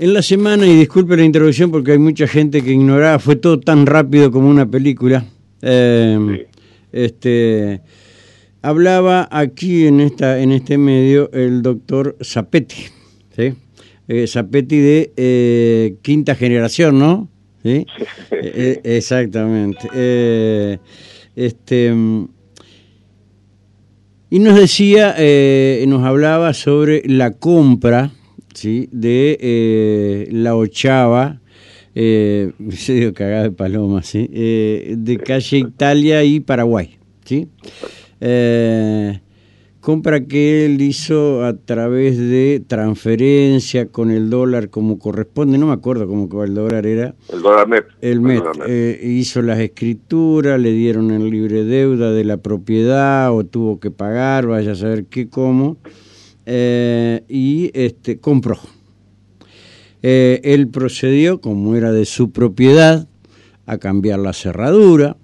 En la semana, y disculpe la interrupción porque hay mucha gente que ignoraba, fue todo tan rápido como una película. Eh, este, hablaba aquí en, esta, en este medio el doctor Zapetti, ¿sí? Eh, Zapetti de eh, quinta generación, ¿no? ¿Sí? exactamente. este, y nos decía, nos hablaba sobre la compra ¿sí? de eh, la ochava, eh, se dio cagada de paloma, ¿sí? Eh, de calle Italia y Paraguay. ¿sí? Compra que él hizo a través de transferencia con el dólar como corresponde, no me acuerdo cómo el dólar era. El dólar MEP. El MEP. Eh, hizo las escrituras, le dieron el libre deuda de la propiedad o tuvo que pagar, vaya a saber qué, cómo. Eh, y este, compró. Eh, él procedió, como era de su propiedad, a cambiar la cerradura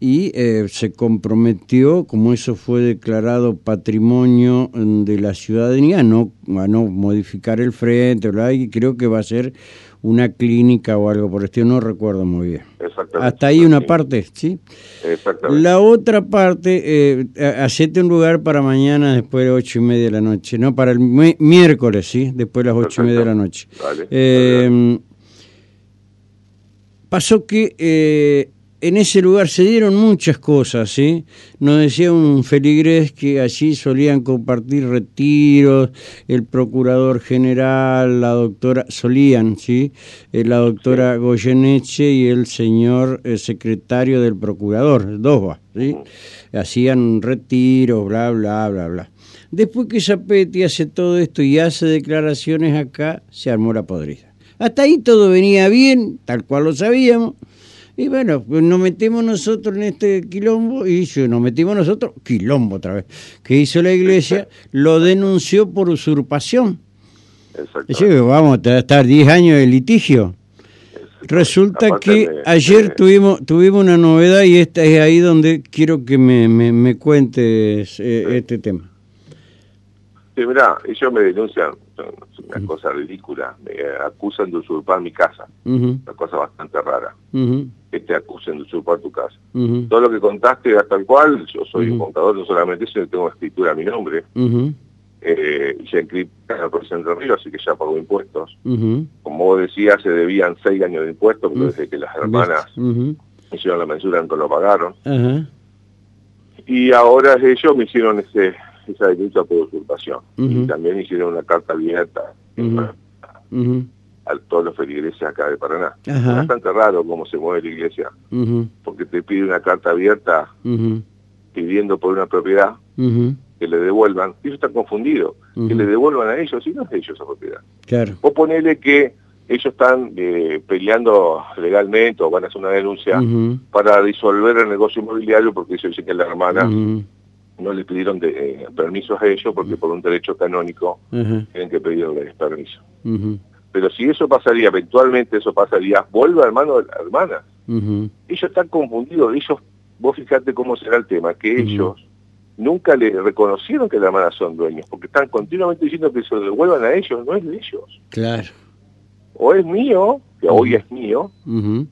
y eh, se comprometió, como eso fue declarado patrimonio de la ciudadanía, no, a no modificar el frente, y creo que va a ser una clínica o algo por el estilo, no recuerdo muy bien. Hasta ahí una parte, ¿sí? Exactamente. La otra parte, eh, hacete un lugar para mañana después de ocho y media de la noche, no, para el miércoles, ¿sí? Después de las ocho y media de la noche. Eh, pasó que eh, en ese lugar se dieron muchas cosas, ¿sí? Nos decía un feligrés que allí solían compartir retiros, el procurador general, la doctora, solían, ¿sí? Eh, la doctora Goyeneche y el señor eh, secretario del procurador, dos, ¿sí? Hacían retiros, bla, bla, bla, bla. Después que Zapetti hace todo esto y hace declaraciones acá, se armó la podrida. Hasta ahí todo venía bien, tal cual lo sabíamos y bueno, pues nos metimos nosotros en este quilombo y nos metimos nosotros, quilombo otra vez, que hizo la iglesia, lo denunció por usurpación. Exacto. vamos a estar 10 años de litigio. Resulta que ayer tuvimos tuvimos una novedad y esta es ahí donde quiero que me, me, cuentes eh, este tema. Sí, mira, ellos me denuncian, una cosa ridícula, me acusan de usurpar mi casa, una cosa bastante rara. Que te acusen de usurpar tu casa. Todo lo que contaste hasta el cual, yo soy un contador, no solamente eso, tengo escritura a mi nombre, eh, y ya encripta la presidente de Río, así que ya pagó impuestos. Como vos decías, se debían seis años de impuestos, pero desde que las hermanas hicieron la mensura, no lo pagaron. Y ahora ellos me hicieron ese, esa denuncia por usurpación. Y también hicieron una carta abierta a todos los feligreses acá de Paraná. Es bastante raro cómo se mueve la iglesia, porque te pide una carta abierta pidiendo por una propiedad que le devuelvan, y eso está confundido, que le devuelvan a ellos, y no es de ellos esa propiedad. Claro. O ponele que ellos están eh, peleando legalmente o van a hacer una denuncia para disolver el negocio inmobiliario porque ellos dicen que la hermana no le pidieron de, eh, permisos a ellos porque por un derecho canónico tienen que pedirles permiso. Pero si eso pasaría, eventualmente eso pasaría, vuelve a mano de la hermana. Ellos están confundidos, ellos, vos fijate cómo será el tema, que ellos nunca le reconocieron que la hermana son dueños, porque están continuamente diciendo que se lo devuelvan a ellos, no es de ellos. Claro. O es mío, que hoy es mío,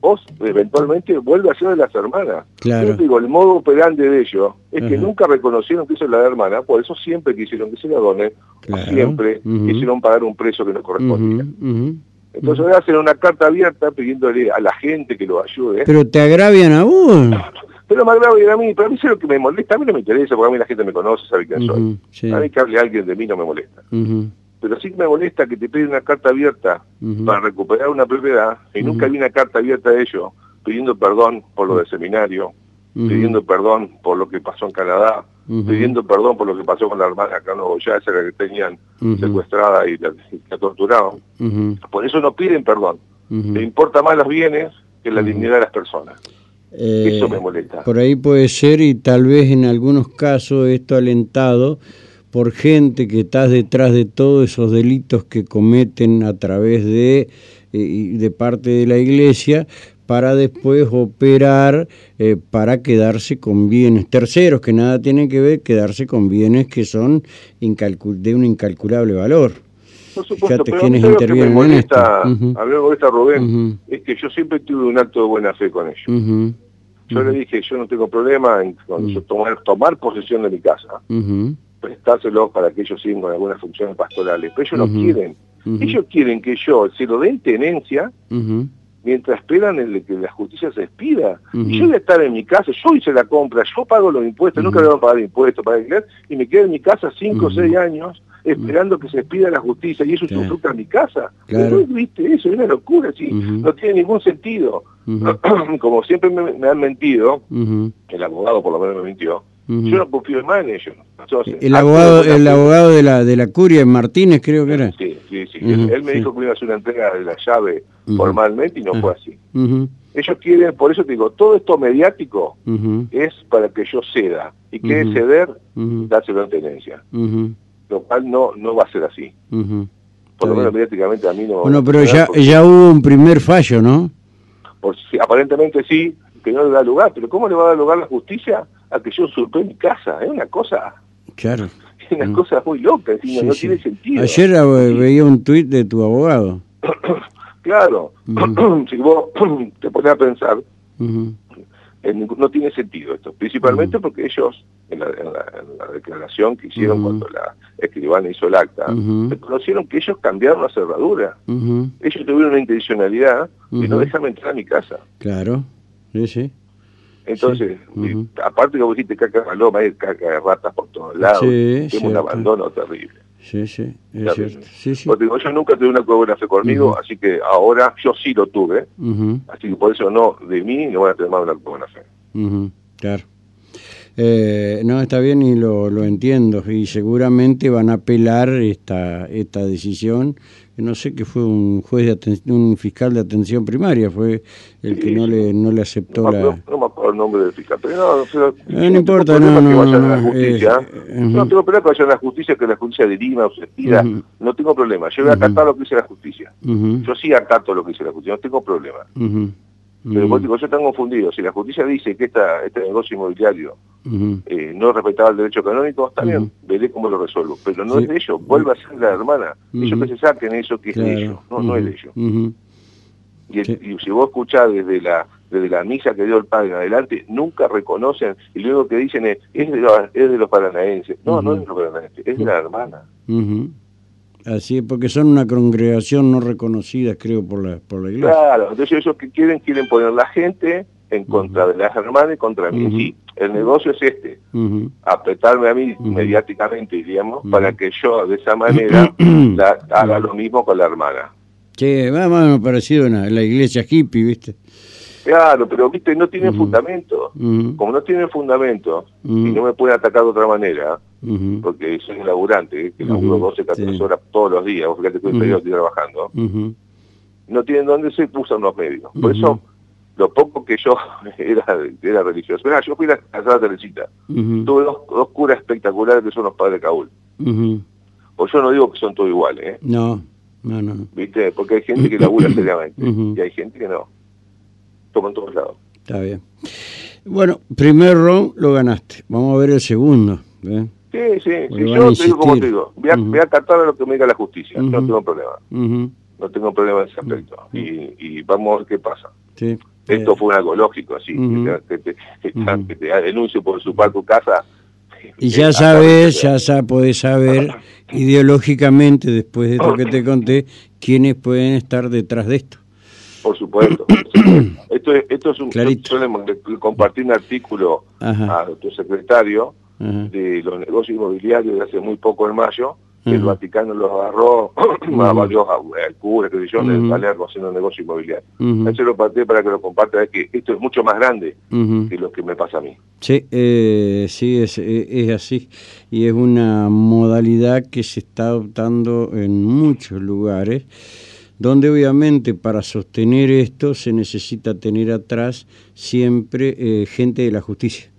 o eventualmente vuelve a ser de las hermanas. Claro. Yo digo, el modo operante de ellos es que nunca reconocieron que eso es la hermana, por eso siempre quisieron que se la donen, siempre quisieron pagar un precio que no correspondía. Entonces hacer una carta abierta pidiéndole a la gente que lo ayude. Pero te agravian a vos. Pero me agravian a mí, pero a mí es lo que me molesta, a mí no me interesa, porque a mí la gente me conoce, sabe quién soy. A mí que hable alguien de mí no me molesta pero sí me molesta que te piden una carta abierta para recuperar una propiedad y nunca vi una carta abierta de ellos pidiendo perdón por lo del seminario, pidiendo perdón por lo que pasó en Canadá, pidiendo perdón por lo que pasó con la hermana Cano ya esa que tenían secuestrada y la, la torturaron. Por eso no piden perdón. Le importa más los bienes que la dignidad de las personas. eso eh, me molesta. Por ahí puede ser y tal vez en algunos casos esto alentado por gente que está detrás de todos esos delitos que cometen a través de, eh, de parte de la iglesia para después operar eh, para quedarse con bienes. Terceros que nada tienen que ver, quedarse con bienes que son de un incalculable valor. Por supuesto, pero a mí lo que me molesta, a mí me molesta Rubén, es que yo siempre tuve un acto de buena fe con ellos. Yo le dije, yo no tengo problema en tomar, tomar posesión de mi casa, prestárselo para que ellos sigan con algunas funciones pastorales, pero ellos no quieren. Ellos quieren que yo se lo den tenencia mientras esperan el, que la justicia se expida. Y yo voy a estar en mi casa, yo hice la compra, yo pago los impuestos, nunca le voy a pagar impuestos para alquiler, y me quedo en mi casa cinco o seis años esperando que se expida la justicia, y eso claro. mi casa. Claro. ¿No viste eso? Es una locura, sí. No tiene ningún sentido. Como siempre me, han mentido, el abogado por lo menos me mintió, yo no confío más en ellos. el abogado, el abogado de la de la curia, Martínez, creo que era. Sí, sí, sí. él, me dijo que iba a hacer una entrega de la llave formalmente y no fue así. Ellos quieren, por eso te digo, todo esto mediático es para que yo ceda. Y que ceder, dárselo en tenencia. Lo cual no, no va a ser así. Por lo menos mediáticamente a mí no... Bueno, pero ya, ya hubo un primer fallo, ¿no? Por, aparentemente sí, que no le da lugar. Pero ¿cómo le va a dar lugar la justicia a que yo usurpé mi casa? Es una cosa... Claro. Es una cosa muy loca, no tiene sentido. Ayer veía un tuit de tu abogado. claro, si vos te pones a pensar, no tiene sentido esto, principalmente porque ellos, en la, declaración que hicieron cuando la escribana hizo el acta, reconocieron que ellos cambiaron la cerradura. Ellos tuvieron una intencionalidad de no dejarme entrar a mi casa. Claro, sí, sí. Entonces, aparte que vos dijiste caca de paloma, hay caca de ratas por todos lados, es un abandono terrible. Sí, sí, es cierto. Sí, sí. Porque digo, yo nunca tuve una buena fe conmigo, así que ahora yo sí lo tuve, así que por eso no, de mí no voy a tener más una buena fe. Claro. Eh, no, está bien y lo, lo entiendo, y seguramente van a apelar esta, esta decisión. No sé que fue un juez de atención, un fiscal de atención primaria, fue el que no le no le aceptó no, la... No, me acuerdo el nombre del fiscal, pero no, pero, eh, no importa, no, no, no, no, la justicia. Eh, no tengo problema que vayan a la justicia, que la justicia dirima o se pida, no tengo problema, yo voy a acatar lo que dice la justicia. Yo sí acato lo que dice la justicia, no tengo problema. Pero uh yo están confundidos. Si la justicia dice que esta, este negocio inmobiliario eh, no respetaba el derecho canónico, está bien, veré cómo lo resuelvo. Pero no es de ellos, vuelva a ser la hermana. Ellos que se saquen eso que es de ellos, no, no es de ellos. Y, si vos escuchás desde la desde la misa que dio el padre en adelante, nunca reconocen, y luego que dicen es, es, de, los, es de los paranaenses. No, no es de los paranaenses, es de la hermana. Así es, porque son una congregación no reconocida, creo, por la, por la iglesia. Claro, entonces ellos que quieren, quieren poner la gente en contra de las hermanas y contra mí. Sí, el negocio es este, apretarme a mí mediáticamente, diríamos, para que yo de esa manera haga lo mismo con la hermana. Sí, más o menos parecido a la iglesia hippie, ¿viste? Claro, pero viste, no tiene fundamento. Como no tiene fundamento y no me puede atacar de otra manera, porque soy un laburante, que laburo 12, 14 horas todos los días, fíjate que estoy, trabajando, no tienen dónde se usan los medios. Por eso, lo poco que yo era, era religioso. Mira, yo fui a la Santa Teresita. Tuve dos, dos, curas espectaculares que son los padres de Caúl. Pues yo no digo que son todos iguales, ¿eh? No, no, no. ¿Viste? Porque hay gente que labura seriamente y hay gente que no como en todos lados. Está bien. Bueno, primer round lo ganaste. Vamos a ver el segundo. ¿eh? Sí, sí, sí. yo te digo como te digo. Voy a, uh voy a tratar lo que me diga la justicia. No tengo problema. No tengo problema en ese aspecto. y, y, vamos a ver qué pasa. Sí. Esto fue algo lógico, así. Que, te, que, te, denuncio por su tu casa. Y ya sabes, ya sabes, podés saber ideológicamente, después de esto que te conté, quiénes pueden estar detrás de esto. Por supuesto. esto, es, esto es un... Yo compartí un artículo a tu secretario de los negocios inmobiliarios de hace muy poco en mayo, que el Vaticano los agarró a varios al cura, que yo, en Palermo haciendo negocio inmobiliario. Eso lo partí para que lo comparta, es que esto es mucho más grande que lo que me pasa a mí. Sí, eh, sí, es, es así. Y es una modalidad que se está adoptando en muchos lugares donde obviamente para sostener esto se necesita tener atrás siempre eh, gente de la justicia.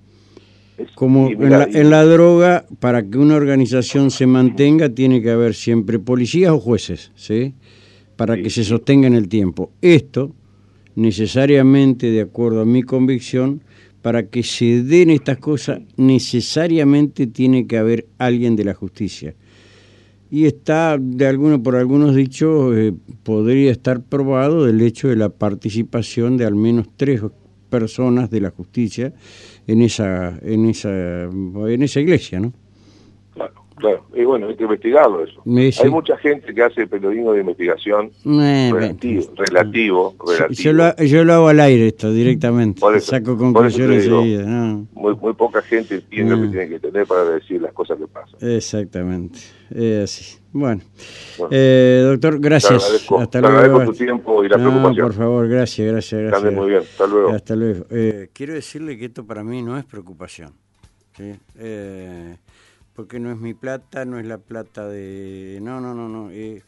Como en la, en la, droga, para que una organización se mantenga, tiene que haber siempre policías o jueces, ¿sí? Para que se sostenga en el tiempo. Esto, necesariamente, de acuerdo a mi convicción, para que se den estas cosas, necesariamente tiene que haber alguien de la justicia y está, de alguno, por algunos dichos, eh, podría estar probado el hecho de la participación de al menos tres personas de la justicia en esa, en esa, en esa iglesia, ¿no? Claro, y bueno, hay que investigarlo eso. Hay mucha gente que hace periodismo de investigación relativo, relativo, Yo, lo, hago al aire esto directamente, saco conclusiones seguidas. Muy, muy poca gente entiende lo que tiene que tener para decir las cosas que pasan. Exactamente, es así. Bueno, Eh, doctor, gracias. Hasta luego. Agradezco tu tiempo y la preocupación. Por favor, gracias, gracias, gracias. muy bien, hasta luego. Hasta luego. Eh, quiero decirle que esto para mí no es preocupación. ¿sí? Eh, porque no es mi plata, no es la plata de... No, no, no, no. Eh,